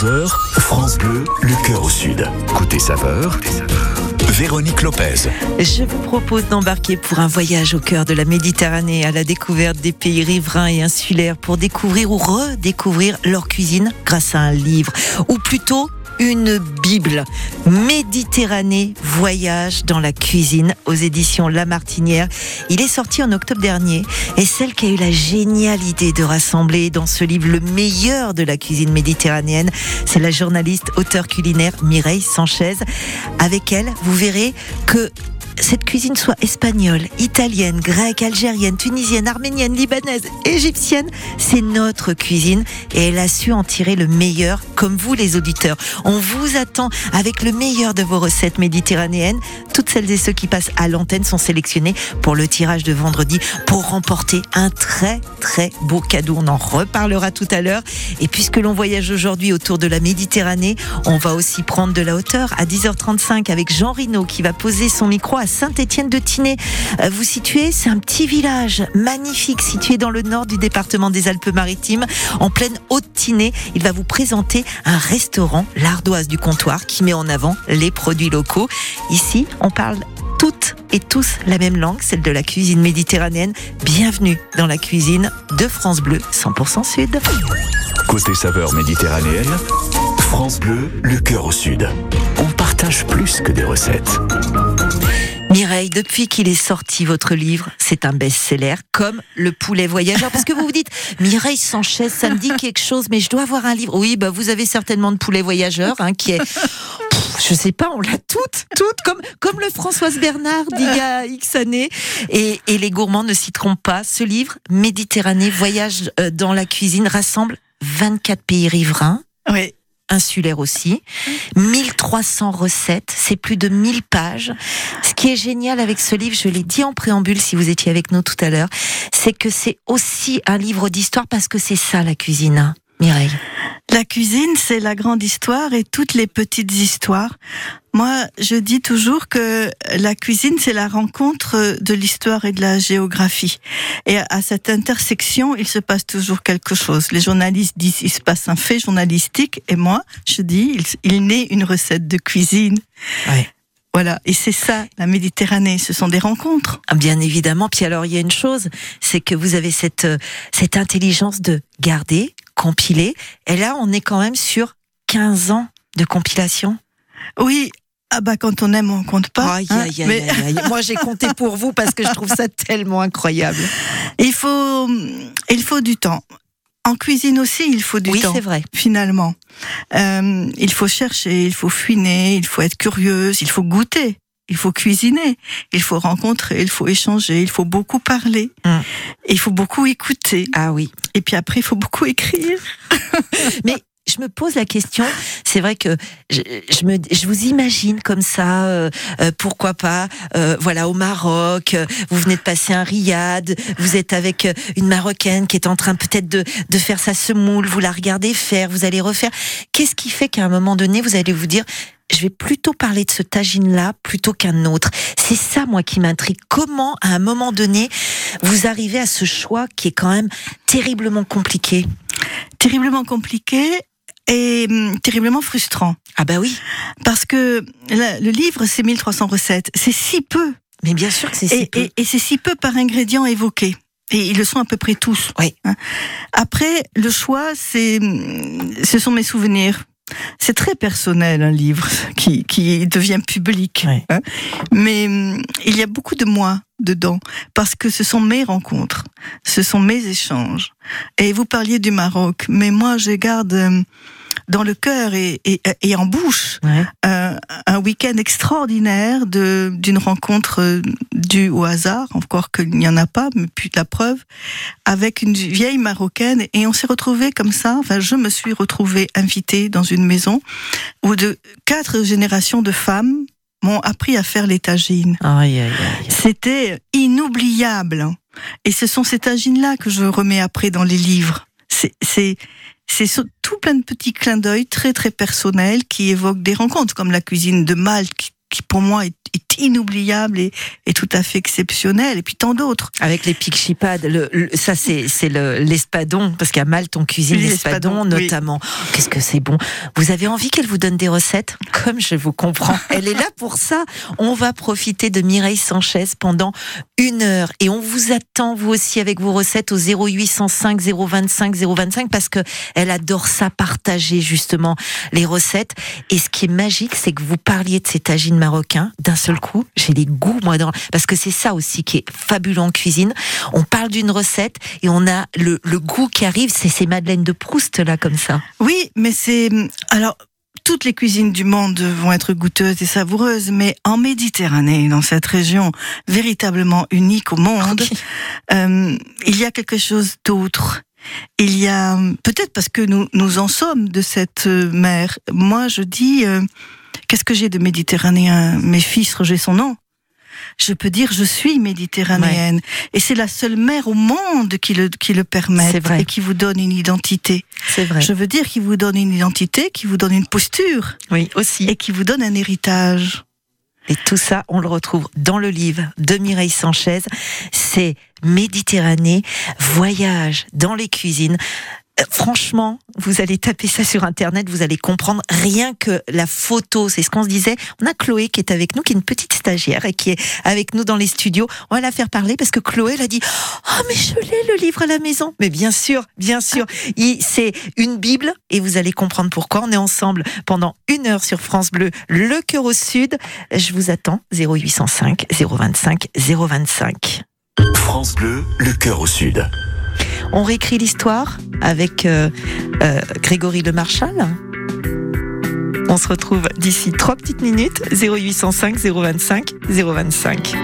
11h, France Bleu, le cœur au sud. Côté saveur, Véronique Lopez. Je vous propose d'embarquer pour un voyage au cœur de la Méditerranée, à la découverte des pays riverains et insulaires pour découvrir ou redécouvrir leur cuisine grâce à un livre, ou plutôt une Bible. Méditerranée, voyage dans la cuisine aux éditions La Martinière. Il est sorti en octobre dernier et celle qui a eu la géniale idée de rassembler dans ce livre le meilleur de la cuisine méditerranéenne, c'est la journaliste auteur culinaire Mireille Sanchez. Avec elle, vous verrez que cette cuisine soit espagnole, italienne, grecque, algérienne, tunisienne, arménienne, libanaise, égyptienne, c'est notre cuisine et elle a su en tirer le meilleur comme vous les auditeurs. On vous attend avec le meilleur de vos recettes méditerranéennes. Toutes celles et ceux qui passent à l'antenne sont sélectionnés pour le tirage de vendredi pour remporter un très très beau cadeau. On en reparlera tout à l'heure. Et puisque l'on voyage aujourd'hui autour de la Méditerranée, on va aussi prendre de la hauteur à 10h35 avec Jean Rino qui va poser son micro à Saint-Étienne de Tinée. Euh, vous situez, c'est un petit village magnifique situé dans le nord du département des Alpes-Maritimes, en pleine Haute-Tinée. Il va vous présenter un restaurant, l'ardoise du comptoir, qui met en avant les produits locaux. Ici, on parle toutes et tous la même langue, celle de la cuisine méditerranéenne. Bienvenue dans la cuisine de France Bleu 100% Sud. Côté saveur méditerranéenne, France Bleu, le cœur au sud. On partage plus que des recettes. Mireille, depuis qu'il est sorti votre livre, c'est un best-seller, comme Le poulet voyageur. Parce que vous vous dites, Mireille Sanchez, ça me dit quelque chose, mais je dois avoir un livre. Oui, bah, vous avez certainement de poulet voyageur, hein, qui est, je sais pas, on l'a toutes, toutes, comme, comme le Françoise Bernard d'il y a X années. Et, et les gourmands ne s'y trompent pas. Ce livre, Méditerranée, voyage euh, dans la cuisine, rassemble 24 pays riverains. Oui insulaire aussi. 1300 recettes, c'est plus de 1000 pages. Ce qui est génial avec ce livre, je l'ai dit en préambule si vous étiez avec nous tout à l'heure, c'est que c'est aussi un livre d'histoire parce que c'est ça la cuisine, Mireille. La cuisine, c'est la grande histoire et toutes les petites histoires. Moi, je dis toujours que la cuisine, c'est la rencontre de l'histoire et de la géographie. Et à cette intersection, il se passe toujours quelque chose. Les journalistes disent, il se passe un fait journalistique. Et moi, je dis, il, il naît une recette de cuisine. Ouais. Voilà, et c'est ça, la Méditerranée, ce sont des rencontres. Ah, Bien évidemment, puis alors il y a une chose, c'est que vous avez cette, euh, cette intelligence de garder, compiler, et là on est quand même sur 15 ans de compilation. Oui, ah bah quand on aime, on compte pas. Aïe, hein. aïe, aïe, Mais aïe. Moi j'ai compté pour vous parce que je trouve ça tellement incroyable. il faut, il faut du temps. En cuisine aussi, il faut du Oui, temps. c'est vrai. Finalement, Euh, il faut chercher, il faut fuiner, il faut être curieuse, il faut goûter. Il faut cuisiner, il faut rencontrer, il faut échanger, il faut beaucoup parler, Mm. il faut beaucoup écouter. Ah oui. Et puis après, il faut beaucoup écrire. Mais je me pose la question, c'est vrai que je, je me, je vous imagine comme ça, euh, euh, pourquoi pas, euh, voilà, au Maroc, euh, vous venez de passer un riad, vous êtes avec euh, une Marocaine qui est en train peut-être de, de faire sa semoule, vous la regardez faire, vous allez refaire. Qu'est-ce qui fait qu'à un moment donné, vous allez vous dire, je vais plutôt parler de ce tagine-là plutôt qu'un autre. C'est ça, moi, qui m'intrigue. Comment, à un moment donné, vous arrivez à ce choix qui est quand même terriblement compliqué? Terriblement compliqué et hum, terriblement frustrant. Ah bah oui, Parce que la- le livre, c'est 1300 recettes. C'est si peu. mais bien sûr que c'est si Et, peu. et- et c'est si peu par ingrédient évoqué. Et ils le sont à peu près tous. Oui. Hein. Après, le choix, c'est, ce sont mes souvenirs. C'est très personnel un livre qui, qui devient public. Ouais. hein. Mais hum, il y a beaucoup de moi dedans parce que ce sont mes rencontres, ce sont mes échanges. Et vous parliez du Maroc, mais moi je garde hum, dans le cœur et, et, et en bouche Ouais. euh, un week-end extraordinaire de d'une rencontre euh, due au hasard, encore qu'il n'y en a pas, mais puis la preuve, avec une vieille marocaine et on s'est retrouvés comme ça. Enfin, je me suis retrouvée invitée dans une maison où de quatre générations de femmes m'ont appris à faire les tagines. Aïe, aïe, aïe. C'était inoubliable. Et ce sont ces tagines-là que je remets après dans les livres. C'est, c'est, tout plein de petits clins d'œil très très personnels qui évoquent des rencontres, comme la cuisine de Malte, qui, pour moi est inoubliable et, et tout à fait exceptionnel. Et puis tant d'autres. Avec les pics le, le, ça c'est c'est l'espadon parce qu'à Malte on cuisine l'espadon notamment. Qu'est-ce que c'est bon. Vous avez envie qu'elle vous donne des recettes? Comme je vous comprends. Elle est là pour ça. On va profiter de Mireille Sanchez pendant une heure et on vous attend vous aussi avec vos recettes au 0805 025 025 parce que elle adore ça partager justement les recettes. Et ce qui est magique, c'est que vous parliez de ces tagines marocains d'un seul coup. J'ai les goûts moi dans parce que c'est ça aussi qui est fabuleux en cuisine. On parle d'une recette et on a le, goût qui arrive. C'est ces madeleines de Proust là comme ça. Oui, mais c'est alors toutes les cuisines du monde vont être goûteuses et savoureuses, mais en Méditerranée, dans cette région véritablement unique au monde, euh, il y a quelque chose d'autre. Il y a peut-être parce que nous nous en sommes de cette mer. Moi, je dis euh, qu'est-ce que j'ai de méditerranéen? Mes fils, Roger son nom je peux dire je suis méditerranéenne. Et c'est la seule mer au monde qui le, qui le permet et qui vous donne une identité. C'est vrai. Je veux dire qui vous donne une identité, qui vous donne une posture. Oui, aussi. Et qui vous donne un héritage. Et tout ça, on le retrouve dans le livre de Mireille Sanchez. C'est Méditerranée, voyage dans les cuisines franchement, vous allez taper ça sur Internet, vous allez comprendre rien que la photo. C'est ce qu'on se disait. On a Chloé qui est avec nous, qui est une petite stagiaire et qui est avec nous dans les studios. On va la faire parler parce que Chloé, elle a dit Oh, mais je l'ai le livre à la maison. Mais bien sûr, bien sûr. C'est une Bible et vous allez comprendre pourquoi. On est ensemble pendant une heure sur France Bleu, le cœur au sud. Je vous attends 0805 025 025. France Bleu, le cœur au sud. On réécrit l'histoire avec euh, euh, Grégory Le Marchal. On se retrouve d'ici trois petites minutes, 0805 025 025.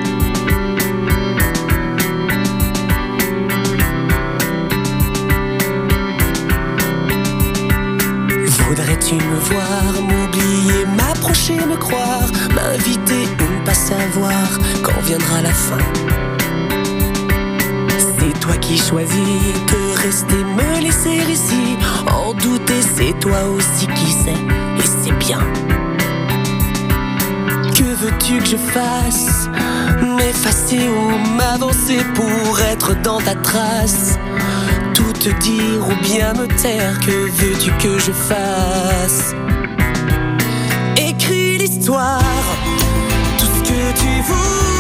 Voudrais-tu me voir, m'oublier, m'approcher, me croire, m'inviter ou pas savoir quand viendra la fin? Toi qui choisis que rester, me laisser ici. En douter, c'est toi aussi qui sais, et c'est bien. Que veux-tu que je fasse? M'effacer ou m'avancer pour être dans ta trace? Tout te dire ou bien me taire, que veux-tu que je fasse? Écris l'histoire, tout ce que tu voudras.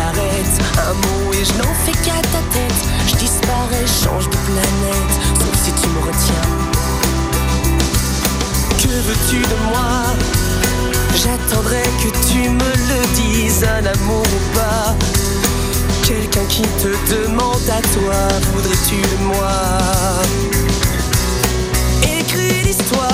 Un mot et je n'en fais qu'à ta tête. Je disparais, change de planète, sauf si tu me retiens. Que veux-tu de moi? J'attendrai que tu me le dises, un amour ou pas. Quelqu'un qui te demande à toi, voudrais-tu de moi? Écris l'histoire.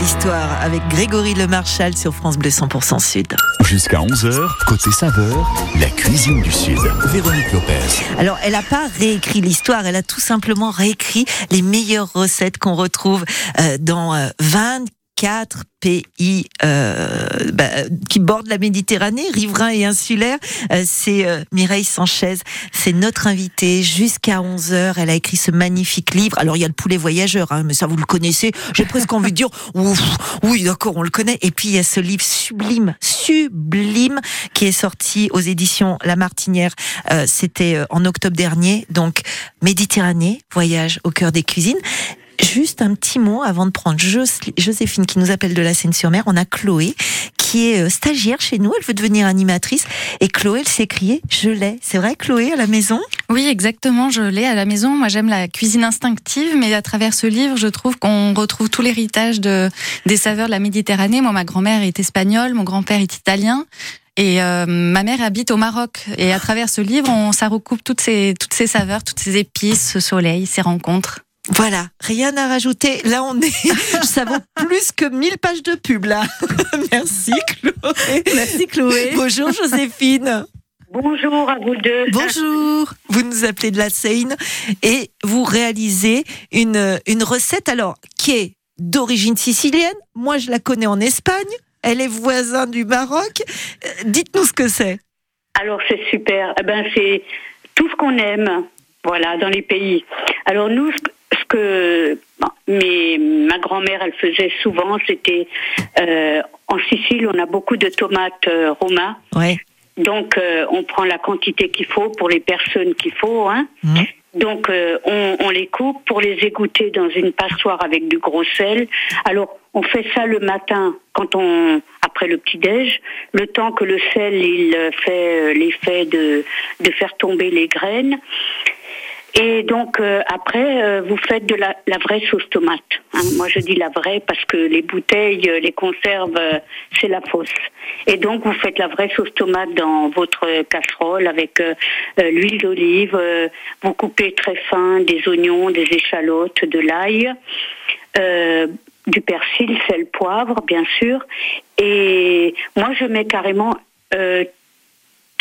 L'histoire avec Grégory Lemarchal sur France Bleu 100% Sud. Jusqu'à 11h, côté saveur, la cuisine du Sud. Véronique Lopez. Alors, elle n'a pas réécrit l'histoire, elle a tout simplement réécrit les meilleures recettes qu'on retrouve euh, dans euh, 20 quatre pays euh, bah, qui bordent la Méditerranée, riverains et insulaires. Euh, c'est euh, Mireille Sanchez, c'est notre invitée jusqu'à 11h. Elle a écrit ce magnifique livre. Alors il y a le poulet voyageur, hein, mais ça vous le connaissez. J'ai presque envie de dire, ouf, oui d'accord, on le connaît. Et puis il y a ce livre sublime, sublime, qui est sorti aux éditions La Martinière. Euh, c'était en octobre dernier. Donc Méditerranée, voyage au cœur des cuisines. Juste un petit mot avant de prendre Jos- Joséphine qui nous appelle de la Seine-sur-Mer. On a Chloé qui est euh, stagiaire chez nous. Elle veut devenir animatrice. Et Chloé, elle s'est criée Je l'ai. C'est vrai, Chloé, à la maison? Oui, exactement, je l'ai à la maison. Moi, j'aime la cuisine instinctive, mais à travers ce livre, je trouve qu'on retrouve tout l'héritage de, des saveurs de la Méditerranée. Moi, ma grand-mère est espagnole, mon grand-père est italien. Et euh, ma mère habite au Maroc. Et à travers ce livre, on, ça recoupe toutes ces, toutes ces saveurs, toutes ces épices, ce soleil, ces rencontres. Voilà, rien à rajouter. Là, on est, ça vaut plus que 1000 pages de pub, là. Merci, Chloé. Merci Chloé. Bonjour, Joséphine. Bonjour à vous deux. Bonjour. Vous nous appelez de la Seine et vous réalisez une, une recette, alors, qui est d'origine sicilienne. Moi, je la connais en Espagne. Elle est voisin du Maroc. Euh, Dites-nous ce que c'est. Alors c'est super. Eh ben c'est tout ce qu'on aime, voilà, dans les pays. Alors nous, ce que- bon, mais ma grand-mère, elle faisait souvent, c'était euh, en Sicile, on a beaucoup de tomates euh, romains. Ouais. Donc euh, on prend la quantité qu'il faut pour les personnes qu'il faut, hein. Mhm. Donc euh, on, on les coupe pour les égoutter dans une passoire avec du gros sel. Alors on fait ça le matin quand on après le petit déj, le temps que le sel il euh, fait l'effet de de faire tomber les graines. Et donc euh, après, euh, vous faites de la, la vraie sauce tomate. hein. Moi, je dis la vraie parce que les bouteilles, euh, les conserves, euh, c'est la fausse. Et donc, vous faites la vraie sauce tomate dans votre casserole avec euh, euh, l'huile d'olive. vous coupez très fin des oignons, des échalotes, de l'ail. du persil, sel, poivre, bien sûr. Et moi, je mets carrément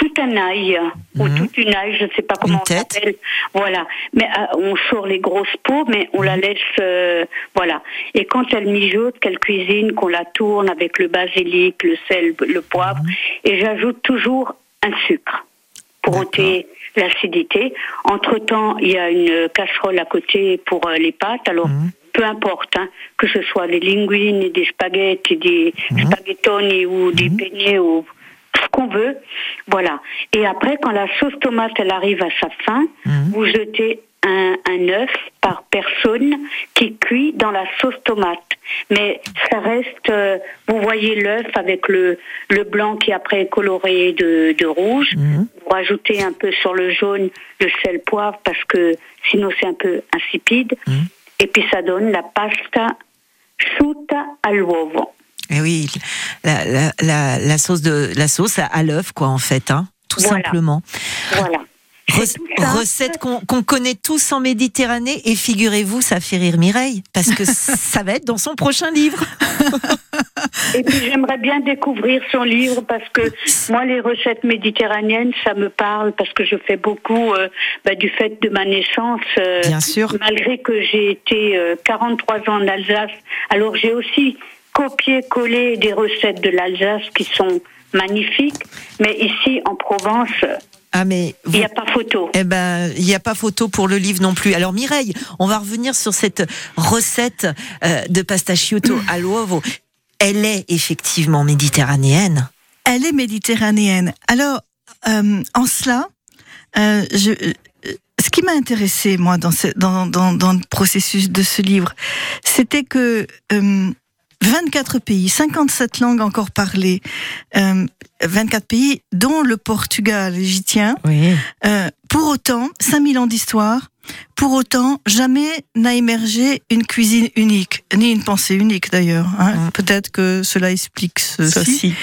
tout un ail ou Mhm. toute une ail, je ne sais pas comment Une on s'appelle. Voilà. Mais euh, on sort les grosses peaux, mais on Mhm. la laisse, euh, voilà. Et quand elle mijote, qu'elle cuisine, qu'on la tourne avec le basilic, le sel, le poivre, Mhm. et j'ajoute toujours un sucre pour ôter l'acidité. Entre-temps, il y a une casserole à côté pour euh, les pâtes. Alors, Mhm. peu importe, hein, que ce soit des linguines, des spaghettis, des Mhm. spaghettoni ou des beignets ou ce qu'on veut. Voilà. Et après, quand la sauce tomate elle arrive à sa fin, Mhm. vous jetez un, un œuf par personne qui cuit dans la sauce tomate. Mais ça reste, euh, vous voyez l'œuf avec le, le blanc qui après est coloré de, de rouge. Mhm. Vous rajoutez un peu sur le jaune le sel poivre parce que sinon c'est un peu insipide. Mhm. Et puis ça donne la pasta souta all'uovo. Et Eh oui, la, la, la, la sauce de la sauce à, l'œuf, quoi, en fait, hein, tout Voilà. simplement. Voilà. Re- recette qu'on qu'on connaît tous en Méditerranée et figurez-vous, ça fait rire Mireille parce que ça va être dans son prochain livre. Et puis j'aimerais bien découvrir son livre parce que moi les recettes méditerranéennes ça me parle parce que je fais beaucoup euh, bah, du fait de ma naissance. euh, Bien sûr. Malgré que j'ai été euh, 43 ans en Alsace, alors j'ai aussi copié-collé des recettes de l'Alsace qui sont magnifiques, mais ici en Provence Ah mais il vous- n'y a pas photo. eh ben, il n'y a pas photo pour le livre non plus. Alors Mireille, on va revenir sur cette recette euh, de pasta chiotto à l'uovo. Elle est effectivement méditerranéenne. Elle est méditerranéenne. Alors, euh, en cela, euh, je, euh, ce qui m'a intéressé, moi, dans, ce, dans, dans, dans le processus de ce livre, c'était que euh, 24 pays, 57 langues encore parlées, euh, 24 pays, dont le Portugal, j'y tiens, Oui. euh, pour autant, 5000 ans d'histoire, pour autant, jamais n'a émergé une cuisine unique, ni une pensée unique d'ailleurs. Hein. Mm. Peut-être que cela explique ceci. Ceci.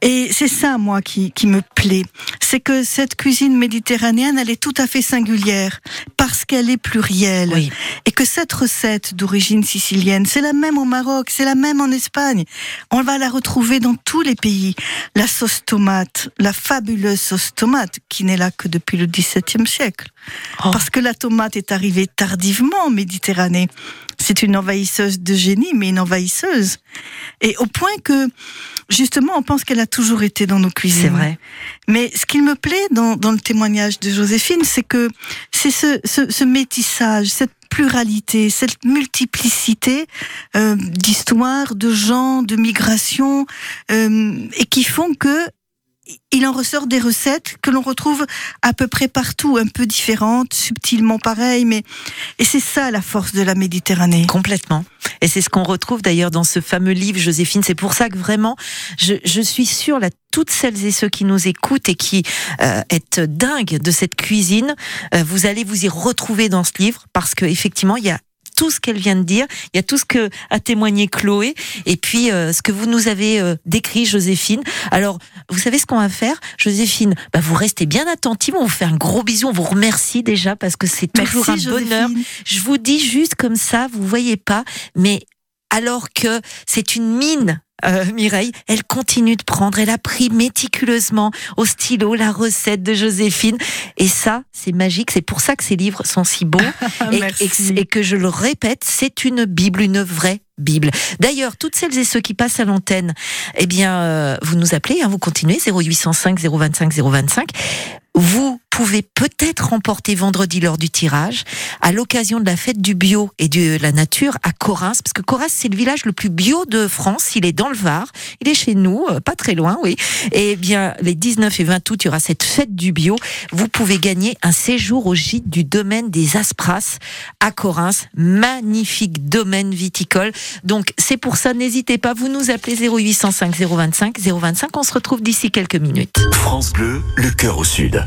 Et c'est ça, moi, qui, qui me plaît. C'est que cette cuisine méditerranéenne, elle est tout à fait singulière, parce qu'elle est plurielle. Oui. Et que cette recette d'origine sicilienne, c'est la même au Maroc, c'est la même en Espagne. On va la retrouver dans tous les pays. La sauce tomate, la fabuleuse sauce tomate, qui n'est là que depuis le XVIIe siècle. Oh. Parce que la tomate est arrivée tardivement en Méditerranée. C'est une envahisseuse de génie, mais une envahisseuse. Et au point que, justement, on pense qu'elle a toujours été dans nos cuisines. C'est vrai. Mais ce qu'il me plaît dans, dans le témoignage de Joséphine, c'est que c'est ce, ce, ce métissage, cette pluralité, cette multiplicité euh, d'histoires, de gens, de migrations, euh, et qui font que il en ressort des recettes que l'on retrouve à peu près partout, un peu différentes, subtilement pareilles, mais et c'est ça la force de la Méditerranée. Complètement. Et c'est ce qu'on retrouve d'ailleurs dans ce fameux livre, Joséphine. C'est pour ça que vraiment, je, je suis sûre, là, toutes celles et ceux qui nous écoutent et qui euh, êtes dingues de cette cuisine, euh, vous allez vous y retrouver dans ce livre parce que effectivement, il y a tout ce qu'elle vient de dire, il y a tout ce que a témoigné Chloé, et puis euh, ce que vous nous avez euh, décrit, Joséphine. Alors, vous savez ce qu'on va faire, Joséphine? Bah, Vous restez bien attentive, on vous fait un gros bisou, on vous remercie déjà parce que c'est toujours un bonheur. Je vous dis juste comme ça, vous voyez pas, mais alors que c'est une mine. Euh, Mireille, elle continue de prendre. Elle a pris méticuleusement au stylo la recette de Joséphine. Et ça, c'est magique. C'est pour ça que ces livres sont si beaux. et, Merci. et- et que je le répète, c'est une Bible, une vraie Bible. D'ailleurs, toutes celles et ceux qui passent à l'antenne, eh bien, euh, vous nous appelez, hein, vous continuez 0805 025 025. Vous pouvez peut-être remporter vendredi lors du tirage, à l'occasion de la fête du bio et de la nature à Corinthe, parce que Corinthe c'est le village le plus bio de France. Il est dans le Var, il est chez nous, euh, pas très loin, oui. Et bien, les 19 et 20 août, il y aura cette fête du bio. Vous pouvez gagner un séjour au gîte du domaine des Aspras à Corinthe. Magnifique domaine viticole. Donc, c'est pour ça, n'hésitez pas, vous nous appelez 0805 025 025. On se retrouve d'ici quelques minutes. France Bleu, le cœur au sud.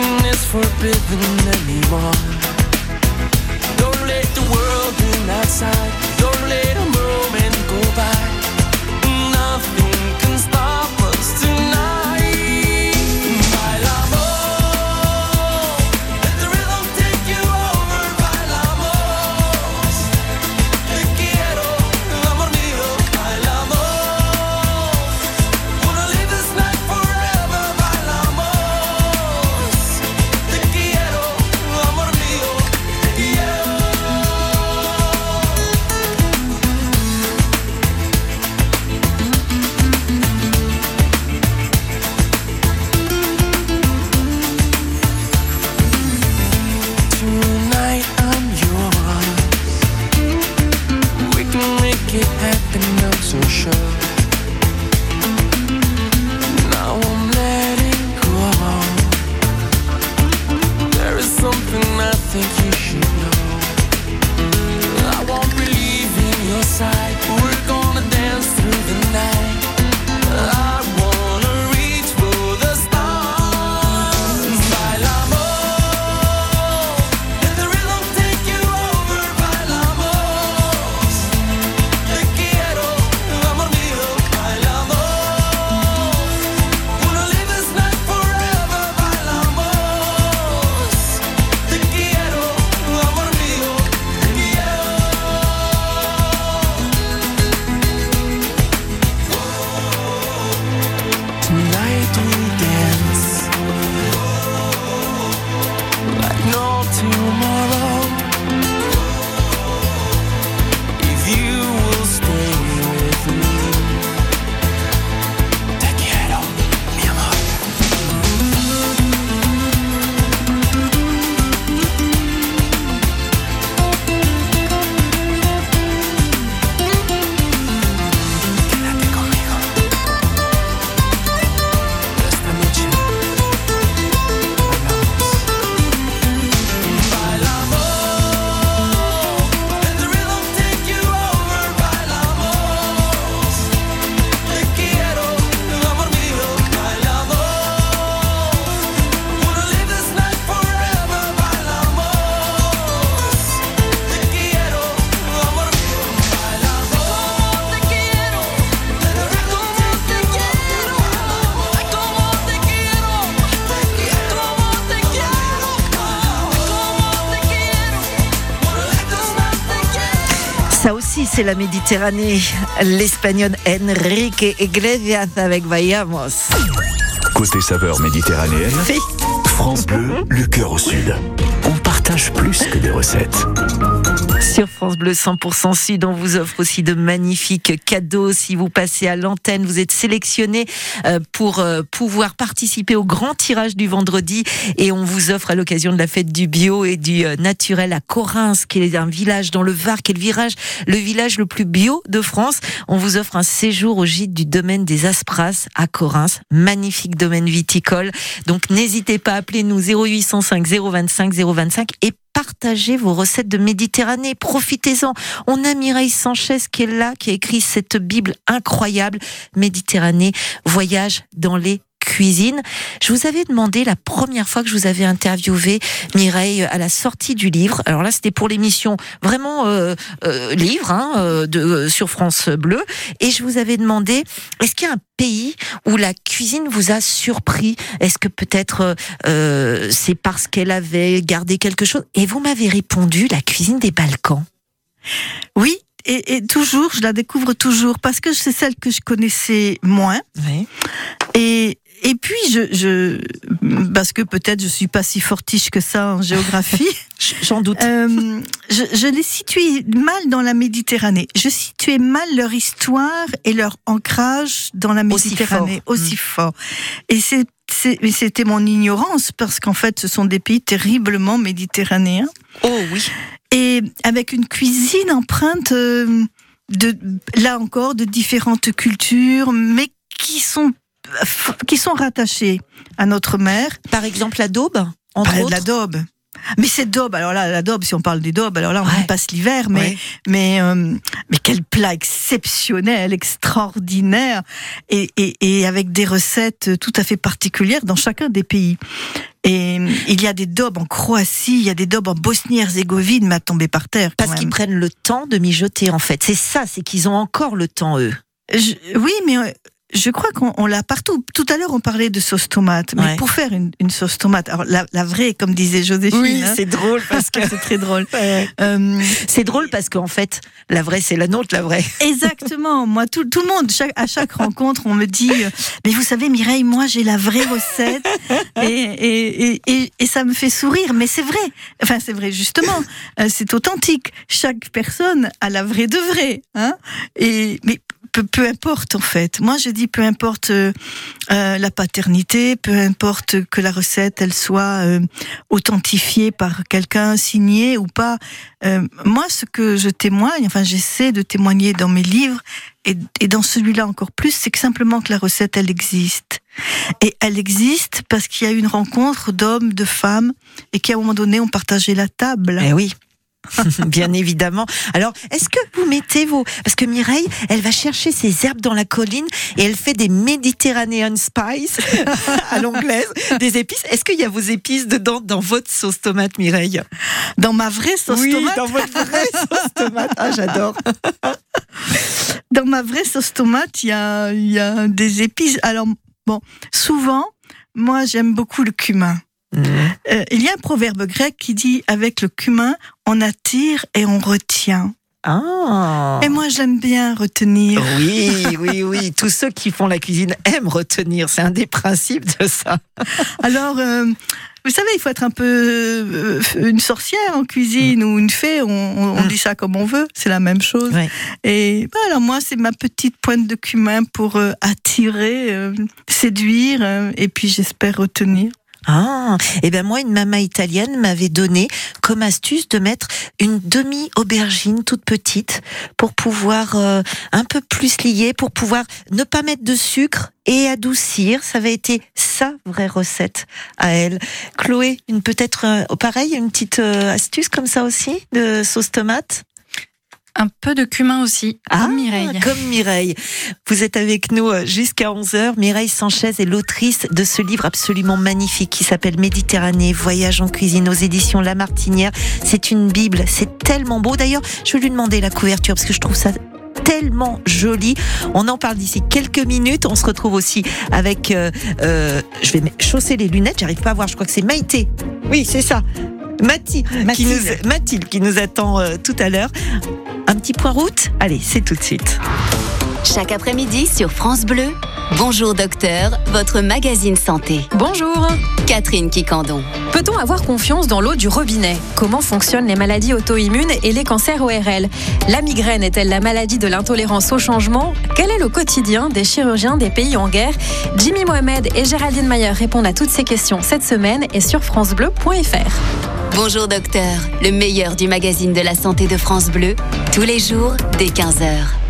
nothing is forbidden anymore. Don't let the world in outside. C'est la Méditerranée. L'espagnol Enrique Iglesias avec Vayamos. Côté saveurs méditerranéennes, Oui. France Bleu, le cœur au sud. On partage plus que des recettes. Sur France Bleu 100% Sud, on vous offre aussi de magnifiques cadeaux. Si vous passez à l'antenne, vous êtes sélectionné euh, pour euh, pouvoir participer au grand tirage du vendredi. Et on vous offre à l'occasion de la fête du bio et du euh, naturel à Corrins, qui est un village dans le Var, qui est le, virage, le village le plus bio de France. On vous offre un séjour au gîte du domaine des Aspras à Corrins. Magnifique domaine viticole. Donc n'hésitez pas à appeler nous 0805 025 025 et partagez vos recettes de Méditerranée. Profitez-en. On a Mireille Sanchez qui est là, qui a écrit cette Bible incroyable, Méditerranée, voyage dans les cuisines. Je vous avais demandé la première fois que je vous avais interviewé, Mireille, à la sortie du livre. Alors là, c'était pour l'émission vraiment euh, euh, livre hein, euh, de, euh, sur France Bleu. Et je vous avais demandé, est-ce qu'il y a un pays où la cuisine vous a surpris? Est-ce que peut-être euh, euh, c'est parce qu'elle avait gardé quelque chose? Et vous m'avez répondu, la cuisine des Balkans. Oui, et, et toujours, je la découvre toujours parce que c'est celle que je connaissais moins. Oui. Et, et puis, je, je, parce que peut-être je suis pas si fortiche que ça en géographie, J'en doute. euh, je, je les situais mal dans la Méditerranée. Je situais mal leur histoire et leur ancrage dans la Aussi Méditerranée fort. aussi fort. Et c'est c'est- mais c'était mon ignorance parce qu'en fait, ce sont des pays terriblement méditerranéens Oh oui. Et avec une cuisine empreinte euh, de là encore de différentes cultures, mais qui sont qui sont rattachées à notre mère. Par exemple, la daube, entre autres. la daube. Mais c'est daube. Alors là, la daube, si on parle des daubes, alors là, on Ouais. passe l'hiver, mais Ouais. mais euh, mais quel plat exceptionnel, extraordinaire, et, et, et avec des recettes tout à fait particulières dans chacun des pays. Et euh, il y a des daubes en Croatie, il y a des daubes en Bosnie-Herzégovine, m'a tombé par terre. Parce qu'ils prennent le temps de mijoter, en fait. C'est ça, c'est qu'ils ont encore le temps, eux. Je- oui, mais euh, je crois qu'on on l'a partout. Tout à l'heure, on parlait de sauce tomate. Mais Ouais. pour faire une, une sauce tomate, alors la, la vraie, comme disait Joséphine, hein, drôle parce que c'est très drôle. Euh, c'est drôle parce qu'en fait, la vraie, c'est la nôtre, la vraie. Exactement. Moi, tout, tout le monde, chaque- à chaque rencontre, on me dit, euh, mais vous savez, Mireille, moi, j'ai la vraie recette, et, et, et, et, ça me fait sourire. Mais c'est vrai. Enfin, c'est vrai, justement. Euh, C'est authentique. Chaque personne a la vraie de vraie. Hein et, mais peu, peu importe, en fait. Moi, je dis peu importe euh, euh, la paternité, peu importe que la recette, elle soit euh, authentifiée par quelqu'un, signée ou pas. Euh, moi, ce que je témoigne, enfin, j'essaie de témoigner dans mes livres, et, et dans celui-là encore plus, c'est que simplement que la recette, elle existe. Et elle existe parce qu'il y a eu une rencontre d'hommes, de femmes, et qu'à un moment donné, on partageait la table. Eh oui. Bien évidemment. Alors, est-ce que vous mettez vos... Parce que Mireille, elle va chercher ses herbes dans la colline et elle fait des Mediterranean spice à l'anglaise, des épices. Est-ce qu'il y a vos épices dedans dans votre sauce tomate, Mireille? Dans ma vraie sauce Oui, tomate, dans votre vraie sauce tomate. Ah, j'adore. dans ma vraie sauce tomate, il y a, y a des épices. Alors, bon, souvent, moi, j'aime beaucoup le cumin. Euh, il y a un proverbe grec qui dit avec le cumin, on attire et on retient. Ah. Et moi, j'aime bien retenir. Oui, oui, oui. Tous ceux qui font la cuisine aiment retenir. C'est un des principes de ça. Alors, euh, vous savez, il faut être un peu euh, une sorcière en cuisine ou une fée. On, on- on Mm. dit ça comme on veut. C'est la même chose. Et bah, alors moi, c'est ma petite pointe de cumin pour euh, attirer, séduire et puis j'espère retenir. Ah, et ben moi, une maman italienne m'avait donné comme astuce de mettre une demi-aubergine toute petite pour pouvoir euh, un peu plus lier, pour pouvoir ne pas mettre de sucre et adoucir. Ça avait été sa vraie recette à elle. Chloé, une peut-être euh, pareil, une petite euh, astuce comme ça aussi de sauce tomate? Un peu de cumin aussi, comme Mireille. Comme Mireille. Vous êtes avec nous euh, jusqu'à 11h. Mireille Sanchez est l'autrice de ce livre absolument magnifique qui s'appelle Méditerranée, voyage en cuisine aux éditions La Martinière. C'est une Bible, c'est tellement beau. D'ailleurs, je vais lui demander la couverture parce que je trouve ça tellement joli. On en parle d'ici quelques minutes. On se retrouve aussi avec. euh, euh, je vais chausser les lunettes. J'arrive pas à voir. Je crois que c'est Maïté. Oui, c'est ça. Mathilde, Qui nous, Mathilde qui nous attend euh, tout à l'heure. Un petit point route? Allez, c'est tout de suite. Chaque après-midi sur France Bleu, Bonjour Docteur, votre magazine santé. Bonjour. Catherine Quicandon. Peut-on avoir confiance dans l'eau du robinet? Comment fonctionnent les maladies auto-immunes et les cancers ORL La migraine est-elle la maladie de l'intolérance au changement? Quel est le quotidien des chirurgiens des pays en guerre? Jimmy Mohamed et Géraldine Mayer répondent à toutes ces questions cette semaine et sur francebleu.fr. Bonjour Docteur, le meilleur du magazine de la santé de France Bleu, tous les jours dès 15h.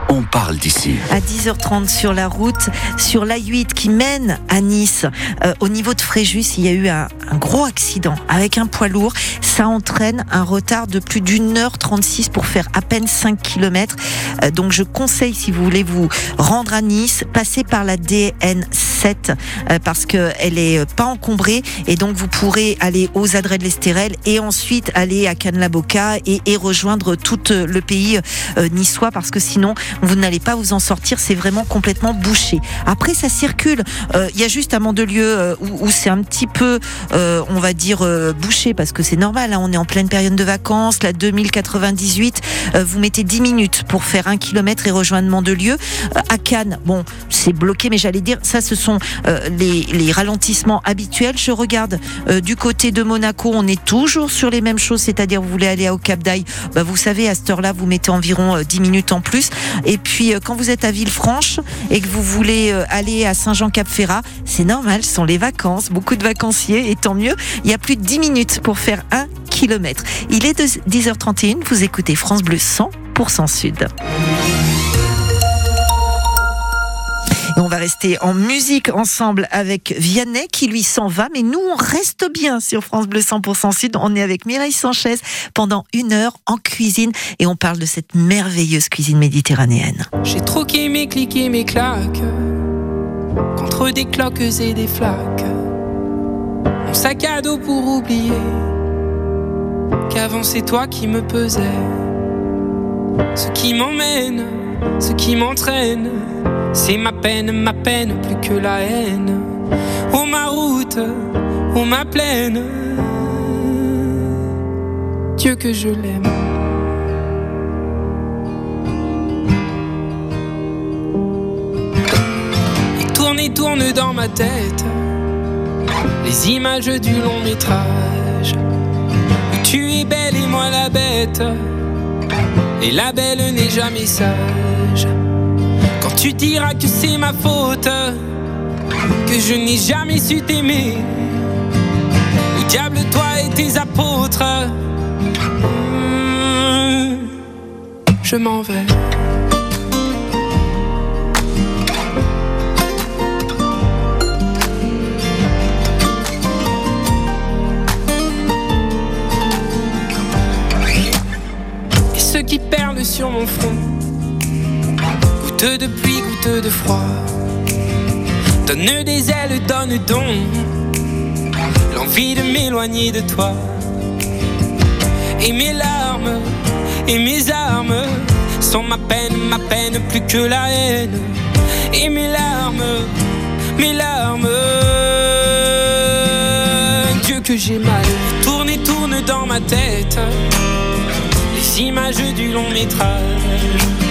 on parle d'ici. À 10h30 sur la route, sur l'A8 qui mène à Nice, euh, au niveau de Fréjus, il y a eu un, gros accident avec un poids lourd. Ça entraîne un retard de plus d'une heure 36 pour faire à peine 5 km. Euh, donc je conseille, si vous voulez vous rendre à Nice, passer par la DN7 euh, parce qu'elle est euh, pas encombrée et donc vous pourrez aller aux adrets de l'Estérel et ensuite aller à Cannes-la-Boca et, et rejoindre tout euh, le pays niçois parce que sinon vous n'allez pas vous en sortir, c'est vraiment complètement bouché. Après ça circule, Euh, il y a juste un Mandelieu euh, où, où c'est un petit peu, euh, on va dire, euh, bouché parce que c'est normal, hein, on est en pleine période de vacances, la 2098, euh, vous mettez 10 minutes pour faire un kilomètre et rejoindre Mandelieu. Euh, à Cannes, bon, c'est bloqué, mais j'allais dire, ça ce sont euh, les, les ralentissements habituels. Je regarde euh, du côté de Monaco, on est toujours sur les mêmes choses, c'est-à-dire vous voulez aller au Cap d'Aille, bah, vous savez, à cette heure-là, vous mettez environ euh, 10 minutes en plus. Puis, euh, quand vous êtes à Villefranche et que vous voulez euh, aller à Saint-Jean-Cap-Ferrat, c'est normal, ce sont les vacances, beaucoup de vacanciers, et tant mieux, il y a plus de 10 minutes pour faire un kilomètre. Il est de 10h31, vous écoutez France Bleu 100% Sud. Rester en musique ensemble avec Vianney qui lui s'en va, mais nous on reste bien sur France Bleu 100% Sud. On est avec Mireille Sanchez pendant une heure en cuisine et on parle de cette merveilleuse cuisine méditerranéenne. J'ai troqué mes clics et mes claques contre des cloques et des flaques. Mon sac à dos pour oublier qu'avant c'est toi qui me pesais. Ce qui m'emmène, ce qui m'entraîne, c'est ma peine, ma peine plus que la haine. Oh ma route, oh ma plaine, Dieu que je l'aime. Et tourne et tourne dans ma tête les images du long métrage. Tu es belle et moi la bête. Et la belle n'est jamais sage. Tu diras que c'est ma faute, que je n'ai jamais su t'aimer. Diable, toi et tes apôtres. Hmm, Je m'en vais. Et ceux qui perlent sur mon front, goutte de pluie, goutte de froid, donne des ailes, donne donc l'envie de m'éloigner de toi. Et mes larmes, et mes armes sont ma peine, ma peine plus que la haine. Et mes larmes, mes larmes, Dieu que j'ai mal, tourne et tourne dans ma tête les images du long métrage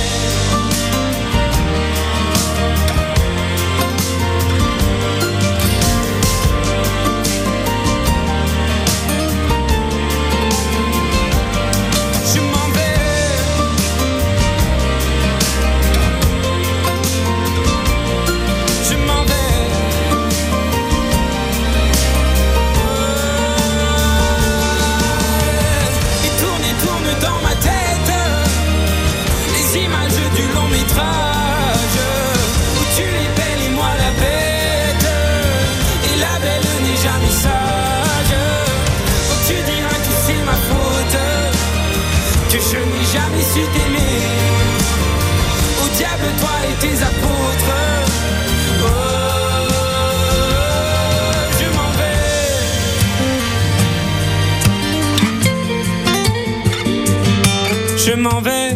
je m'en vais.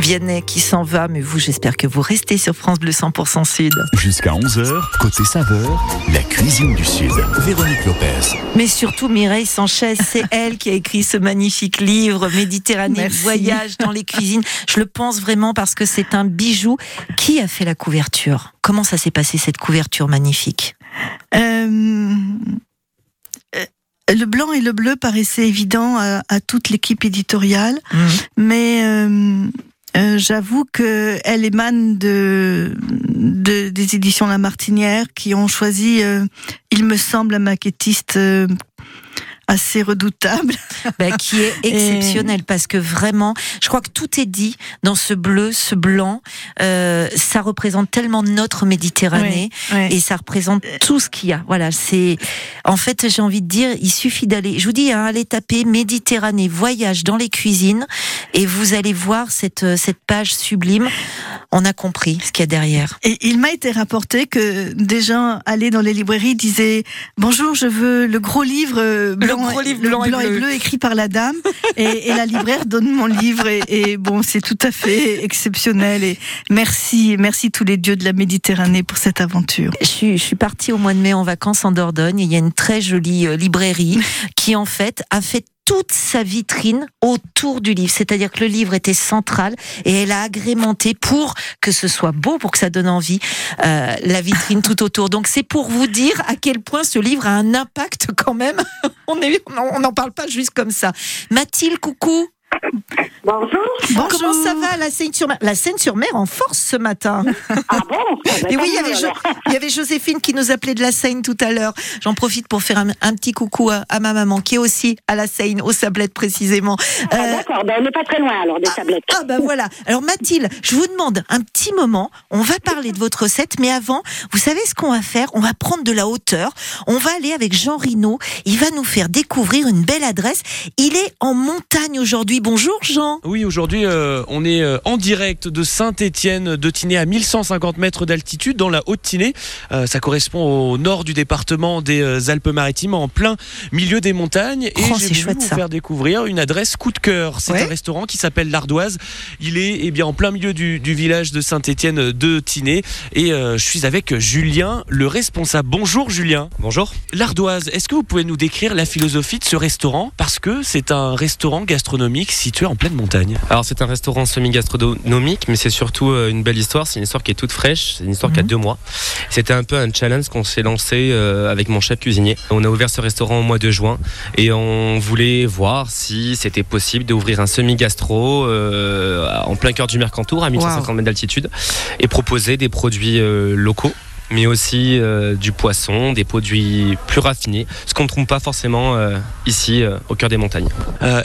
Vianney qui s'en va, mais vous, j'espère que vous restez sur France Bleu 100% Sud. Jusqu'à 11h, côté saveur, la cuisine du Sud. Véronique Lopez. Mais surtout, Mireille Sanchez, c'est elle qui a écrit ce magnifique livre, Méditerranée, Merci. voyage dans les cuisines. Je le pense vraiment parce que c'est un bijou. Qui a fait la couverture? Comment ça s'est passé cette couverture magnifique? Euh, euh, le blanc et le bleu paraissaient évidents à, à toute l'équipe éditoriale, mais euh, euh, j'avoue que elle émane de, de- des éditions La Martinière qui ont choisi, euh, il me semble, un maquettiste euh, assez redoutable. Bah, qui est exceptionnel parce que vraiment, je crois que tout est dit dans ce bleu, ce blanc. Euh, ça représente tellement notre Méditerranée et ça représente tout ce qu'il y a. Voilà, c'est en fait, j'ai envie de dire, il suffit d'aller. Je vous dis, hein, allez taper Méditerranée voyage dans les cuisines et vous allez voir cette euh, cette page sublime. On a compris ce qu'il y a derrière. Et il m'a été rapporté que des gens allaient dans les librairies disaient bonjour, je veux le gros livre euh, blanc, gros livre le blanc et bleu. écrit par la dame et, et la libraire donne mon livre et, et bon c'est tout à fait exceptionnel et merci merci tous les dieux de la Méditerranée pour cette aventure. Je suis, je suis partie au mois de mai en vacances en Dordogne et il y a une très jolie euh, librairie qui en fait a fait toute sa vitrine autour du livre. C'est-à-dire que le livre était central et elle a agrémenté pour que ce soit beau, pour que ça donne envie, euh, la vitrine tout autour. Donc c'est pour vous dire à quel point ce livre a un impact quand même. On n'en parle pas juste comme ça. Mathilde, coucou. Bonjour. Comment ça va la Seine-sur-Mer La Seine-sur-Mer en force ce matin? Ah bon? Ah ben, Et oui, il y, avait Jo- alors. il y avait Joséphine qui nous appelait de la Seine tout à l'heure. J'en profite pour faire un, un petit coucou à, à ma maman qui est aussi à la Seine, aux Sablettes précisément. Ah, Euh, D'accord, ben, on n'est pas très loin alors des tablettes. ah bah voilà. Alors Mathilde, je vous demande un petit moment. On va parler de votre recette, mais avant, vous savez ce qu'on va faire? On va prendre de la hauteur. On va aller avec Jean Rino. Il va nous faire découvrir une belle adresse. Il est en montagne aujourd'hui. Bonjour Jean. Oui, aujourd'hui, euh, on est euh, en direct de Saint-Étienne de Tinée à 1150 mètres d'altitude dans la Haute-Tinée. Euh, ça correspond au nord du département des euh, Alpes-Maritimes, en plein milieu des montagnes. Et Oh, j'ai voulu vous ça. faire découvrir une adresse coup de cœur. C'est Ouais. un restaurant qui s'appelle l'Ardoise. Il est eh bien en plein milieu du, du village de Saint-Étienne de Tinée. Et euh, je suis avec Julien, le responsable. Bonjour Julien. Bonjour. L'Ardoise, est-ce que vous pouvez nous décrire la philosophie de ce restaurant? Parce que c'est un restaurant gastronomique situé en pleine montagne. Alors c'est un restaurant semi-gastronomique, mais c'est surtout euh, une belle histoire. C'est une histoire qui est toute fraîche. C'est une histoire qui a Mhm. deux mois. C'était un peu un challenge qu'on s'est lancé euh, avec mon chef cuisinier. On a ouvert ce restaurant au mois de juin et on voulait voir si c'était possible d'ouvrir un semi-gastro euh, en plein cœur du Mercantour à 1550 mètres d'altitude et proposer des produits locaux. Mais aussi euh, du poisson, des produits plus raffinés, ce qu'on ne trouve pas forcément euh, ici euh, au cœur des montagnes.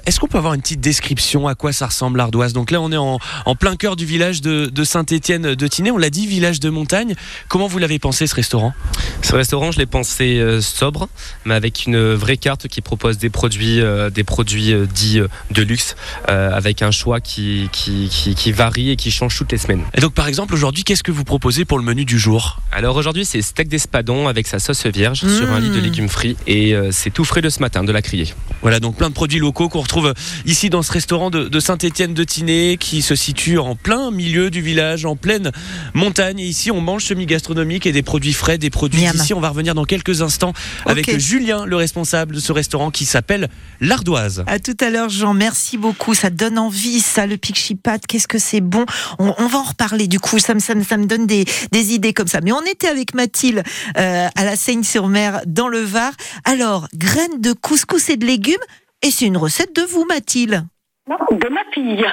Est-ce qu'on peut avoir une petite description à quoi ça ressemble l'Ardoise? Donc là, on est en, en plein cœur du village de, de Saint-Étienne de Tinée. On l'a dit, village de montagne. Comment vous l'avez pensé ce restaurant? Ce restaurant, je l'ai pensé sobre, mais avec une vraie carte qui propose des produits, des produits dits de luxe, avec un choix qui, qui, qui, qui varie et qui change toutes les semaines. Et donc, par exemple, aujourd'hui, qu'est-ce que vous proposez pour le menu du jour? Alors aujourd'hui, c'est steak d'espadon avec sa sauce vierge sur un lit de Mmh. légumes frits et euh, c'est tout frais de ce matin, de la criée. Voilà, donc plein de produits locaux qu'on retrouve ici dans ce restaurant de, de Saint-Étienne de Tinée qui se situe en plein milieu du village, en pleine montagne. Et ici, on mange semi-gastronomique et des produits frais, des produits Miam. d'ici. On va revenir dans quelques instants avec. Julien, le responsable de ce restaurant qui s'appelle l'Ardoise. À tout à l'heure, Jean. Merci beaucoup. Ça donne envie, ça, le pixipat. Qu'est-ce que c'est bon? On, on va en reparler, du coup. Ça me, ça me, ça me donne des, des idées comme ça. Mais on avec Mathilde euh, à la Seine-sur-Mer, dans le Var. Alors, graines de couscous et de légumes. Et c'est une recette de vous, Mathilde? Non, de ma fille.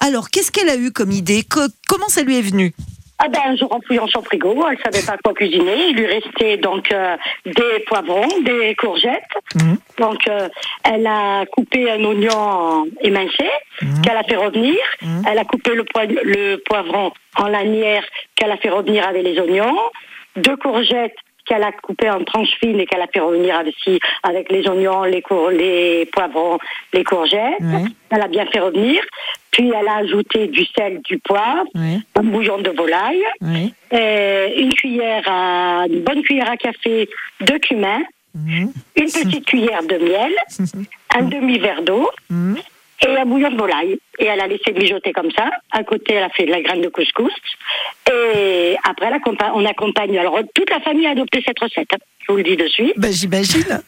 Alors, qu'est-ce qu'elle a eu comme idée? Co- Comment ça lui est venu? Ah ben, un jour en fouillant son frigo, elle savait pas quoi cuisiner. Il lui restait donc euh, des poivrons, des courgettes. Mhm. Donc, euh, elle a coupé un oignon émincé Mhm. qu'elle a fait revenir. Mhm. Elle a coupé le, poi- le poivron en lanière qu'elle a fait revenir avec les oignons. Deux courgettes qu'elle a coupées en tranches fines et qu'elle a fait revenir aussi avec les oignons, les, poivrons, les courgettes. Elle a bien fait revenir. Puis elle a ajouté du sel, du poivre, Oui, un bouillon de volaille, oui. euh, une cuillère à, une bonne cuillère à café de cumin, Mhm. une petite cuillère de miel, un demi-verre d'eau Mhm. et un bouillon de volaille. Et elle a laissé mijoter comme ça. À côté, elle a fait de la graine de couscous. Et après, on accompagne. Alors, toute la famille a adopté cette recette. hein. Je vous le dis de suite. Ben, J'imagine.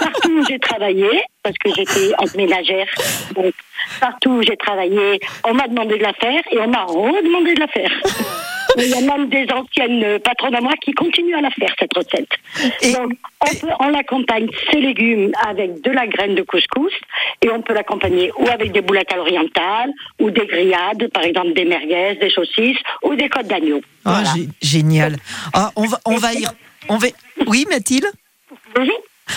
Partout où j'ai travaillé, parce que j'étais en ménagère, donc partout où j'ai travaillé, on m'a demandé de la faire et on m'a redemandé de la faire. Et Il y a même des anciennes patronnes à moi qui continuent à la faire, cette recette. Donc, on, peut- on l'accompagne, ces légumes, avec de la graine de couscous, et on peut l'accompagner ou avec des boulettes à l'orientale, ou des grillades, par exemple des merguez, des saucisses, ou des côtes d'agneau. Ah, gé- génial. Ah, on va, on va y, on va. Oui, Mathilde?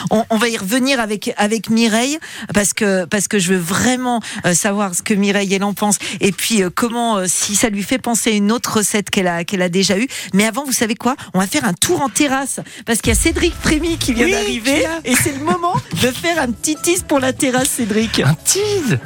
On, on va y revenir avec avec Mireille parce que parce que je veux vraiment euh, savoir ce que Mireille elle en pense et puis euh, comment euh, si ça lui fait penser à une autre recette qu'elle a qu'elle a déjà eue. Mais avant, vous savez quoi? On va faire un tour en terrasse parce qu'il y a Cédric Frémy qui vient Oui, d'arriver et c'est le moment de faire un petit tease pour la terrasse, Cédric. Un tease?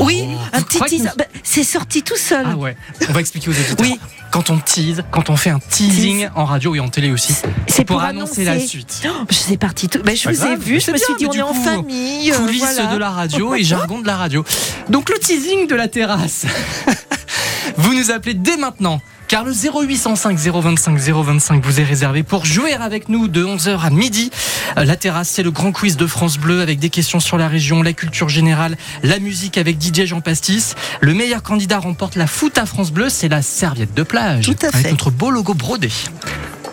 Oui, un petit tease. nous- Bah, c'est sorti tout seul. Ah ouais, on va expliquer aux auditeurs. Quand on tease, quand on fait un teasing en radio et en télé aussi, c'est pour, annoncer, la suite. Oh, je sais parti tout. Bah, je Pas vous ai grave, vu, mais je me suis dit on est en famille. euh, Coulisses voilà. de la radio et jargon de la radio. Donc le teasing de la terrasse. vous nous appelez dès maintenant. Car le 0805 025 025 vous est réservé pour jouer avec nous de 11h à midi. Euh, La terrasse, c'est le grand quiz de France Bleu avec des questions sur la région, la culture générale, la musique avec DJ Jean Pastis. Le meilleur candidat remporte la foot à France Bleu, c'est la serviette de plage. Tout à Avec fait. notre beau logo brodé.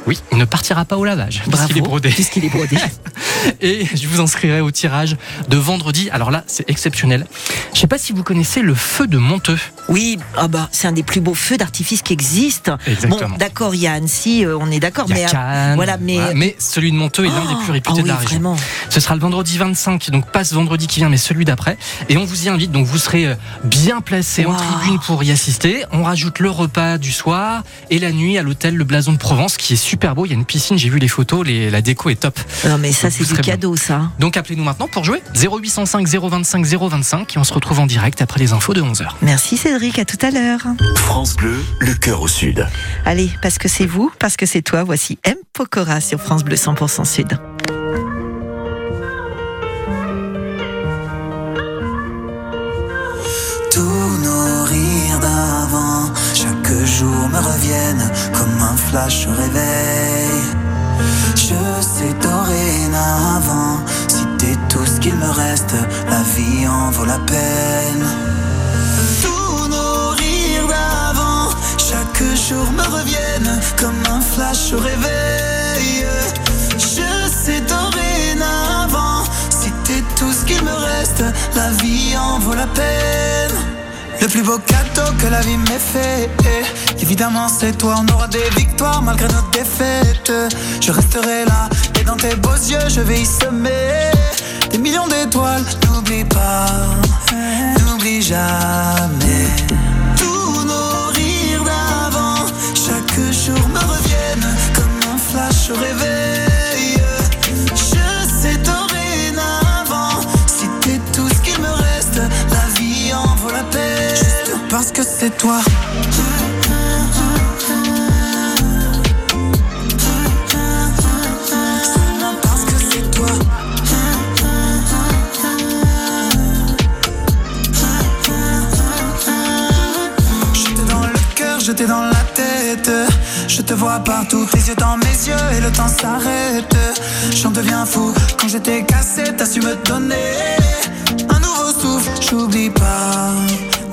Oui, il ne partira pas au lavage. Bravo, puisqu'il est brodé. puisqu'il est brodé. Et je vous inscrirai au tirage de vendredi. Alors là, c'est exceptionnel. Je sais pas si vous connaissez le feu de Monteux. Oui, ah bah, c'est un des plus beaux feux d'artifice qui existent. Exactement. Bon, d'accord, il y a Annecy, euh, on est d'accord, mais euh, Cannes, voilà, mais voilà. mais celui de Monteux est l'un des plus réputés ah de la région. vraiment. Ce sera le vendredi 25, donc pas ce vendredi qui vient, mais celui d'après. Et on vous y invite, donc vous serez euh, bien placé en tribune pour y assister. On rajoute le repas du soir et la nuit à l'hôtel Le Blason de Provence, qui est super beau. Il y a une piscine, j'ai vu les photos, les- la déco est top. non, mais ça c'est du cadeau, ça. Donc appelez-nous maintenant pour jouer 0805 025 025 et on se retrouve en direct après les infos de 11h. Merci Cédric, à tout à l'heure. France Bleu, le cœur au sud. Allez, parce que c'est vous, parce que c'est toi, voici M. Pokora sur France Bleu 100% Sud. Me reviennent comme un flash au réveil. Je sais dorénavant, si t'es tout ce qu'il me reste, la vie en vaut la peine. Tous nos rires d'avant, chaque jour me reviennent comme un flash au réveil. Je sais dorénavant, si t'es tout ce qu'il me reste, la vie en vaut la peine. Le plus beau cadeau que la vie m'ait fait, évidemment c'est toi. On aura des victoires malgré nos défaites. Je resterai là et dans tes beaux yeux je vais y semer des millions d'étoiles. N'oublie pas, n'oublie jamais. Tous nos rires d'avant, chaque jour me reviennent comme un flash au réveil. C'est toi. J'étais dans la tête. Je te vois partout, tes yeux dans mes yeux et le temps s'arrête. J'en deviens fou quand j'étais cassé, t'as su me donner un nouveau souffle. J'oublie pas,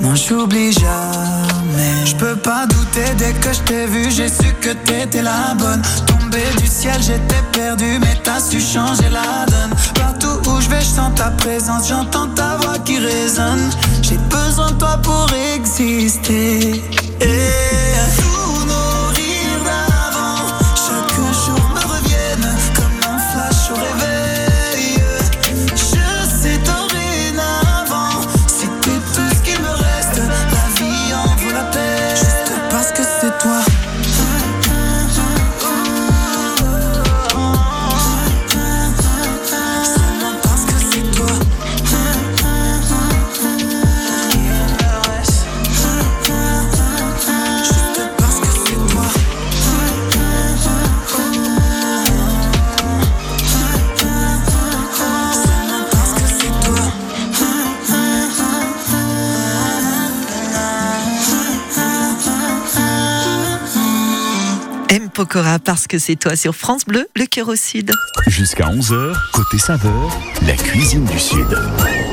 non j'oublie jamais. Je peux pas douter dès que je t'ai vu, j'ai su que t'étais la bonne. Tombé du ciel, j'étais perdu, mais t'as su changer la donne. Partout où je vais, je sens ta présence, j'entends ta voix qui résonne. J'ai besoin de toi pour exister. Et Pokora parce que c'est toi sur France Bleu, le cœur au sud. Jusqu'à 11h, côté saveur, la cuisine du Sud.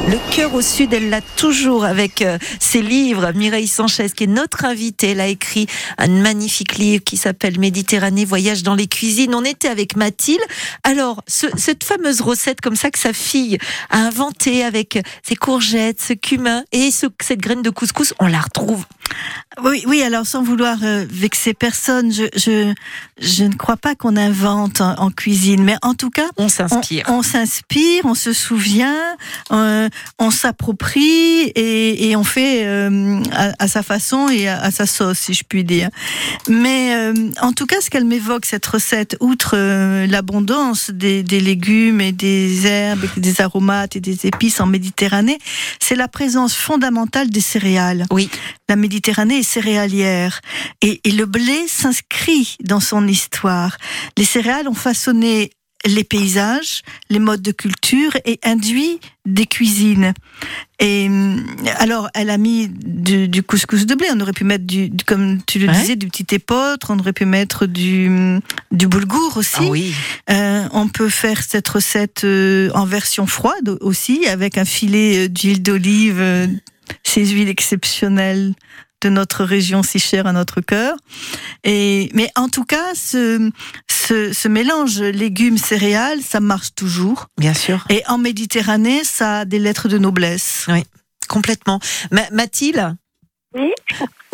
Le cœur au sud, elle l'a toujours avec euh, ses livres. Mireille Sanchez, qui est notre invitée, elle a écrit un magnifique livre qui s'appelle Méditerranée, voyage dans les cuisines. On était avec Mathilde. Alors, ce- cette fameuse recette comme ça que sa fille a inventée avec ses courgettes, ce cumin et ce- cette graine de couscous, on la retrouve. Oui, oui, alors sans vouloir euh, vexer personne, je, je, je ne crois pas qu'on invente en, en cuisine, mais en tout cas, on s'inspire. On, on s'inspire, on se souvient, euh, on s'approprie et, et on fait euh, à, à sa façon et à, à sa sauce, si je puis dire. Mais en tout cas, ce qu'elle m'évoque, cette recette, outre l'abondance des, des légumes et des herbes, et des aromates et des épices en Méditerranée, c'est la présence fondamentale des céréales. Oui. La Méditerranée est céréalière et, et le blé s'inscrit dans son histoire. Les céréales ont façonné les paysages, les modes de culture et induit des cuisines. Et hum, alors, elle a mis du, du couscous de blé. On aurait pu mettre du, du- comme tu le Ouais. disais, du petit épeautre. On aurait pu mettre du du boulgour aussi. Ah oui. Euh, on peut faire cette recette euh, en version froide aussi, avec un filet euh, d'huile d'olive, ces huiles exceptionnelles de notre région si chère à notre cœur. Et mais en tout cas, ce, ce, ce mélange légumes-céréales, ça marche toujours. Bien sûr. Et en Méditerranée, ça a des lettres de noblesse. Oui, complètement. Ma- Mathilde Oui.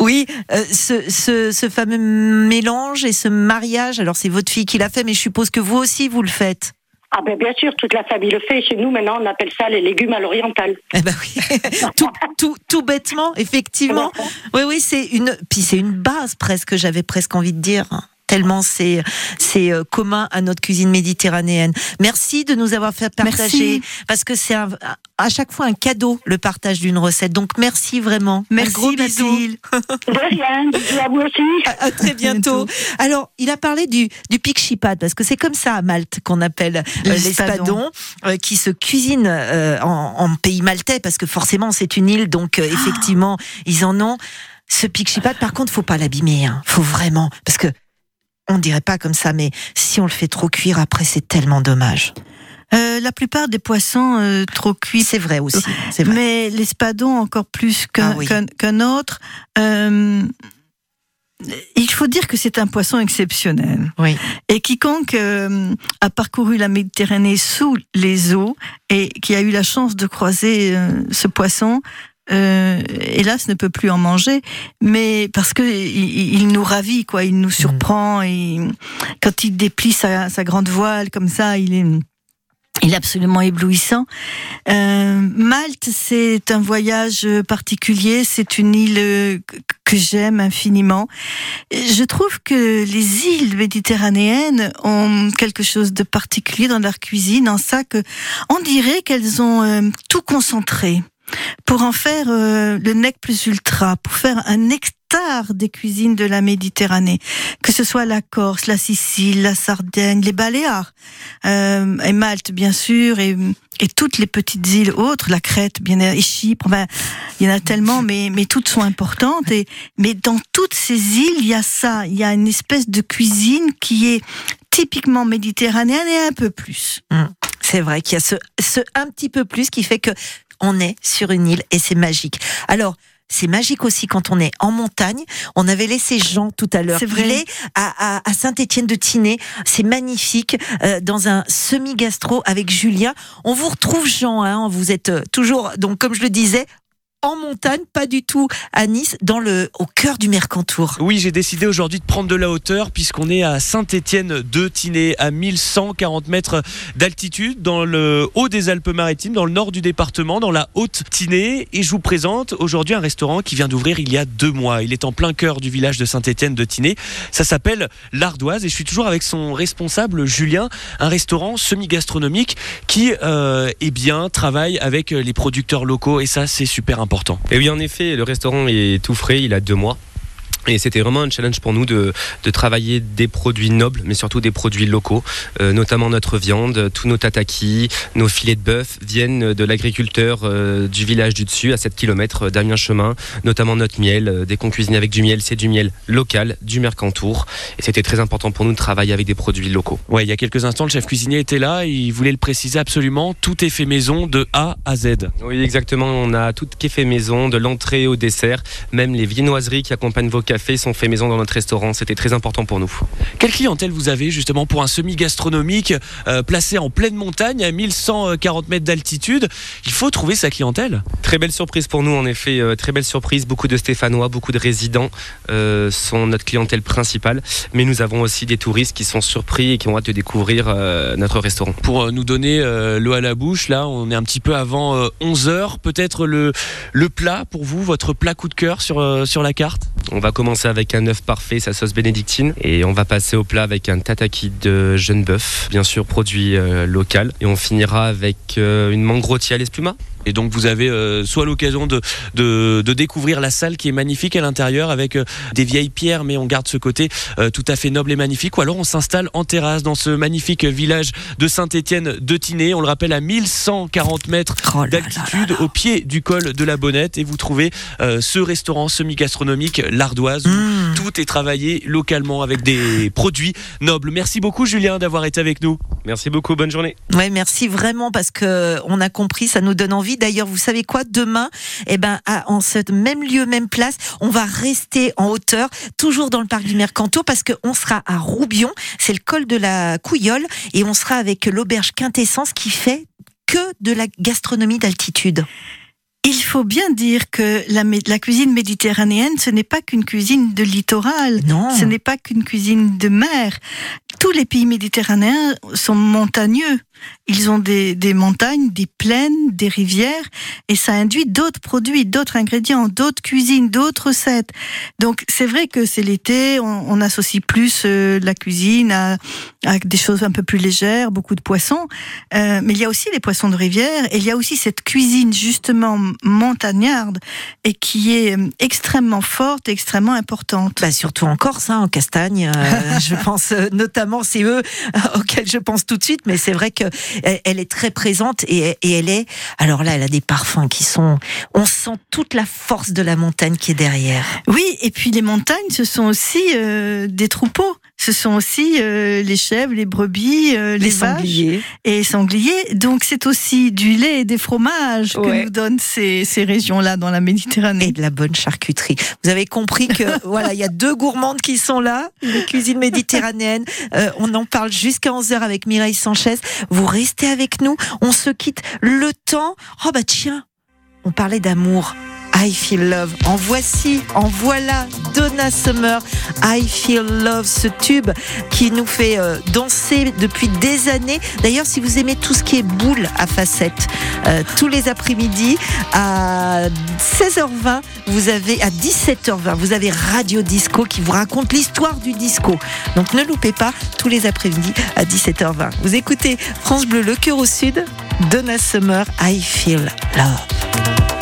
Oui, euh, ce, ce, ce fameux mélange et ce mariage, alors c'est votre fille qui l'a fait, mais je suppose que vous aussi vous le faites. Ah ben bien sûr, toute la famille le fait. Chez nous, maintenant, on appelle ça les légumes à l'oriental. Eh ben oui, tout, tout, tout bêtement, effectivement. Oui, oui, c'est une, puis c'est une base presque, j'avais presque envie de dire. Tellement c'est c'est euh, commun à notre cuisine méditerranéenne. Merci de nous avoir fait partager Merci. parce que c'est à chaque fois un cadeau le partage d'une recette. Donc merci vraiment. Merci, un gros. Mathilde. De rien, bisous à vous aussi. À, à très bientôt. Alors, il a parlé du, du pikchipad, parce que c'est comme ça à Malte qu'on appelle euh, Les l'espadon, euh, qui se cuisine euh, en, en pays maltais, parce que forcément c'est une île, donc euh, effectivement ils en ont. Ce pikchipad, par contre, faut pas l'abîmer, hein. faut vraiment, parce que on dirait pas comme ça, mais si on le fait trop cuire après, c'est tellement dommage. Euh, la plupart des poissons euh, trop cuits. C'est vrai aussi, c'est vrai. Mais l'espadon encore plus qu'un Ah oui. qu'un autre. euh, il faut dire que c'est un poisson exceptionnel. Oui. Et quiconque euh, a parcouru la Méditerranée sous les eaux et qui a eu la chance de croiser euh, ce poisson, euh, hélas, ne peut plus en manger, mais parce que il, il nous ravit, quoi. Il nous surprend. Et quand il déplie sa, sa grande voile comme ça, il est il est absolument éblouissant. Euh, Malte, c'est un voyage particulier. C'est une île que- que j'aime infiniment. Je trouve que les îles méditerranéennes ont quelque chose de particulier dans leur cuisine, en ça que on dirait qu'elles ont euh, tout concentré pour en faire euh, le nec plus ultra, pour faire un nectar des cuisines de la Méditerranée, que ce soit la Corse, la Sicile, la Sardaigne, les Baléares, euh, et Malte bien sûr, et, et toutes les petites îles autres, la Crète, bien et Chypre, enfin, il y en a tellement, mais, mais toutes sont importantes. Et, mais dans toutes ces îles, il y a ça, il y a une espèce de cuisine qui est typiquement méditerranéenne et un peu plus. Hum, C'est vrai qu'il y a ce, ce un petit peu plus qui fait que on est sur une île et c'est magique. Alors. C'est magique aussi quand on est en montagne. On avait laissé Jean tout à l'heure. C'est vrai. Il est à, à, à Saint-Étienne-de-Tinée. C'est magnifique euh, dans un semi-gastro avec Julien. On vous retrouve Jean. Hein, vous êtes euh, toujours donc comme je le disais en montagne, pas du tout à Nice, dans le au cœur du Mercantour. Oui, j'ai décidé aujourd'hui de prendre de la hauteur puisqu'on est à Saint-Étienne de Tinée, à 1140 mètres d'altitude, dans le haut des Alpes-Maritimes, dans le nord du département, dans la haute Tinée. Et je vous présente aujourd'hui un restaurant qui vient d'ouvrir il y a deux mois. Il est en plein cœur du village de Saint-Étienne de Tinée. Ça s'appelle l'Ardoise et je suis toujours avec son responsable Julien, un restaurant semi-gastronomique qui, euh, eh bien, travaille avec les producteurs locaux et ça, c'est super important. Et oui, en effet, le restaurant est tout frais, il a deux mois. Et c'était vraiment un challenge pour nous de, de, travailler des produits nobles, mais surtout des produits locaux, euh, notamment notre viande, tous nos tataki, nos filets de bœuf viennent de l'agriculteur euh, du village du dessus, à 7 km d'Amiens Chemin, notamment notre miel. Euh, dès qu'on cuisine avec du miel, c'est du miel local, du Mercantour. Et c'était très important pour nous de travailler avec des produits locaux. Ouais, il y a quelques instants, le chef cuisinier était là, il voulait le préciser absolument, tout est fait maison de A à Z. Oui, exactement, on a tout qui est fait maison, de l'entrée au dessert, même les viennoiseries qui accompagnent vos cafés sont fait maison dans notre restaurant. C'était très important pour nous. Quelle clientèle vous avez justement pour un semi-gastronomique euh, placé en pleine montagne à 1140 mètres d'altitude? Il faut trouver sa clientèle. Très belle surprise pour nous en effet, euh, très belle surprise. Beaucoup de Stéphanois, beaucoup de résidents euh, sont notre clientèle principale. Mais nous avons aussi des touristes qui sont surpris et qui ont hâte de découvrir notre restaurant. Pour nous donner l'eau à la bouche, là on est un petit peu avant 11 heures. Peut-être le, le plat pour vous, votre plat coup de cœur sur, sur la carte? On va commencer avec un œuf parfait, sa sauce bénédictine, et on va passer au plat avec un tataki de jeune bœuf, bien sûr produit euh, local, et on finira avec euh, une mangrotti à l'espuma. Et donc vous avez euh, soit l'occasion de, de, découvrir la salle qui est magnifique à l'intérieur avec euh, des vieilles pierres, mais on garde ce côté euh, tout à fait noble et magnifique. Ou alors on s'installe en terrasse dans ce magnifique village de Saint-Étienne de Tinée. On le rappelle à 1140 mètres oh d'altitude au pied du col de la Bonnette. Et vous trouvez ce restaurant semi-gastronomique, l'ardoise, où mmh. tout est travaillé localement avec des produits nobles. Merci beaucoup Julien d'avoir été avec nous. Merci beaucoup, bonne journée. Ouais, merci vraiment parce que on a compris, ça nous donne envie D'ailleurs, vous savez quoi? Demain, eh ben, en ce même lieu, même place, on va rester en hauteur, toujours dans le parc du Mercantour, parce qu'on sera à Roubion, c'est le col de la Couillole, et on sera avec l'auberge Quintessence qui fait que de la gastronomie d'altitude. Il faut bien dire que la, la cuisine méditerranéenne, ce n'est pas qu'une cuisine de littoral. Non. Ce n'est pas qu'une cuisine de mer. Tous les pays méditerranéens sont montagneux. Ils ont des, des, montagnes, des plaines, des rivières, et ça induit d'autres produits, d'autres ingrédients, d'autres cuisines, d'autres recettes. Donc c'est vrai que c'est l'été, on, on, associe plus euh, la cuisine à, à, des choses un peu plus légères, beaucoup de poissons, euh, mais il y a aussi les poissons de rivière, et il y a aussi cette cuisine justement montagnarde, et qui est euh, extrêmement forte, extrêmement importante. Bah surtout en Corse, hein, en Castagne, euh, je pense notamment, c'est eux auxquels je pense tout de suite, mais c'est vrai que elle est très présente et, elle est. Alors là, elle a des parfums qui sont. On sent toute la force de la montagne qui est derrière. Oui, et puis les montagnes, ce sont aussi euh, des troupeaux. Ce sont aussi euh, les chèvres, les brebis, euh, les, sangliers et sangliers. Donc c'est aussi du lait et des fromages que nous donnent ces, ces régions-là dans la Méditerranée. Et de la bonne charcuterie. Vous avez compris que voilà, il y a deux gourmandes qui sont là, les cuisines méditerranéennes. on en parle jusqu'à 11h avec Mireille Sanchez. Vous restez avec nous. On se quitte le temps. Oh bah tiens, on parlait d'amour. I Feel Love. En voici, en voilà Donna Summer. I Feel Love, ce tube qui nous fait euh, danser depuis des années. D'ailleurs, si vous aimez tout ce qui est boule à facettes, euh, tous les après-midi à 16h20, vous avez à 17h20, vous avez Radio Disco qui vous raconte l'histoire du disco. Donc ne loupez pas tous les après-midi à 17h20. Vous écoutez France Bleu, le cœur au sud. Donna Summer, I Feel Love.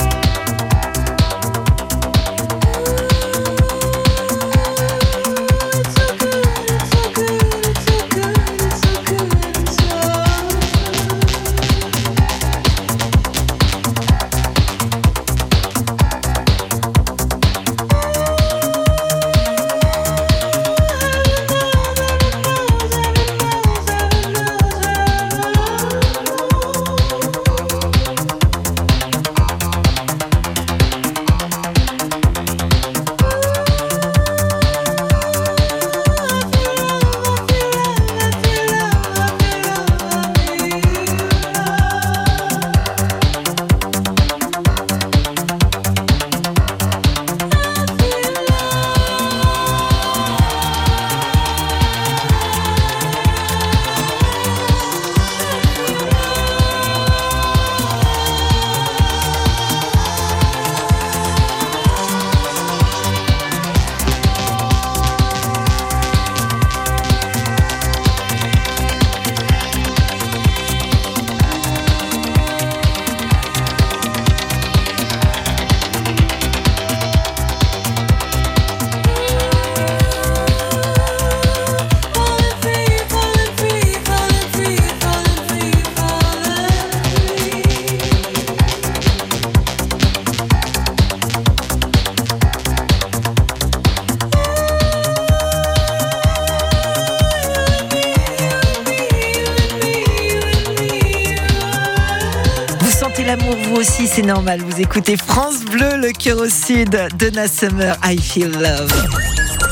Écoutez France Bleu, le cœur au sud de Summer, I Feel Love.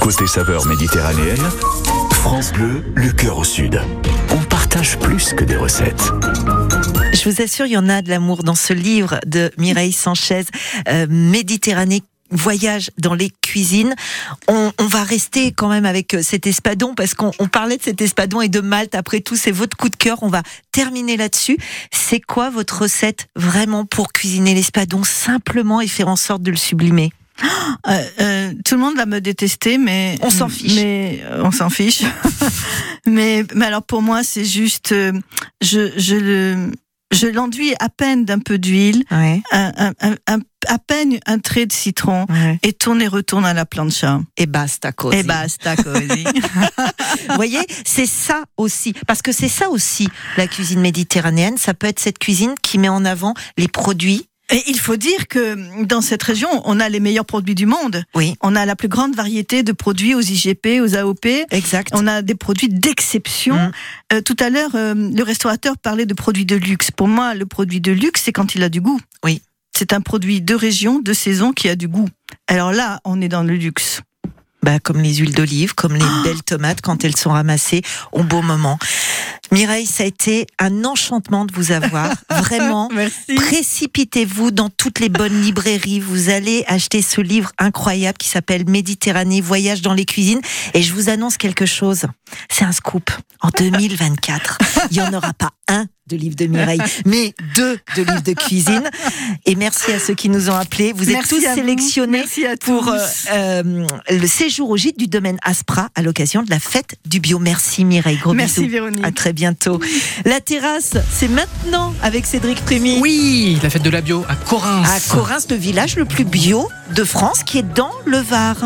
Côté saveur méditerranéenne, France Bleu, le cœur au sud. On partage plus que des recettes. Je vous assure, il y en a de l'amour dans ce livre de Mireille Sanchez, euh, Méditerranée voyage dans les cuisines. On, va rester quand même avec euh, cet espadon parce qu'on on parlait de cet espadon et de Malte. Après tout, c'est votre coup de cœur. On va terminer là-dessus. C'est quoi votre recette vraiment pour cuisiner l'espadon simplement et faire en sorte de le sublimer? Euh, euh, tout le monde va me détester, mais on s'en fiche. Mais euh, on s'en fiche. mais, mais alors pour moi, c'est juste, je, je le, je l'enduis à peine d'un peu d'huile, ouais. un, un, un, à peine un trait de citron Ouais. et tourne et retourne à la plancha. Et basta così. Et basta così. Vous voyez, c'est ça aussi, parce que c'est ça aussi la cuisine méditerranéenne. Ça peut être cette cuisine qui met en avant les produits. Et il faut dire que dans cette région, on a les meilleurs produits du monde. Oui. On a la plus grande variété de produits aux IGP, aux AOP. Exact. On a des produits d'exception. Mm. Euh, tout à l'heure, euh, le restaurateur parlait de produits de luxe. Pour moi, le produit de luxe, c'est quand il a du goût. Oui. C'est un produit de région, de saison qui a du goût. Alors là, on est dans le luxe. Bah, comme les huiles d'olive, comme les Ah. belles tomates quand elles sont ramassées au bon moment. Mireille, ça a été un enchantement de vous avoir. Vraiment. Merci. Précipitez-vous dans toutes les bonnes librairies. Vous allez acheter ce livre incroyable qui s'appelle Méditerranée, voyage dans les cuisines. Et je vous annonce quelque chose. C'est un scoop. En 2024, il n'y en aura pas un de livre de Mireille, mais deux de livres de cuisine. Et merci à ceux qui nous ont appelés. Vous êtes Merci tous sélectionnés Merci à pour euh, euh, le séjour au gîte du domaine Aspra à l'occasion de la fête du bio. Merci Mireille, gros Merci bisous. Véronique. À très bientôt. La terrasse, c'est maintenant avec Cédric Prémy. Oui, la fête de la bio à Corinthe. À Corinthe, le village le plus bio de France qui est dans le Var.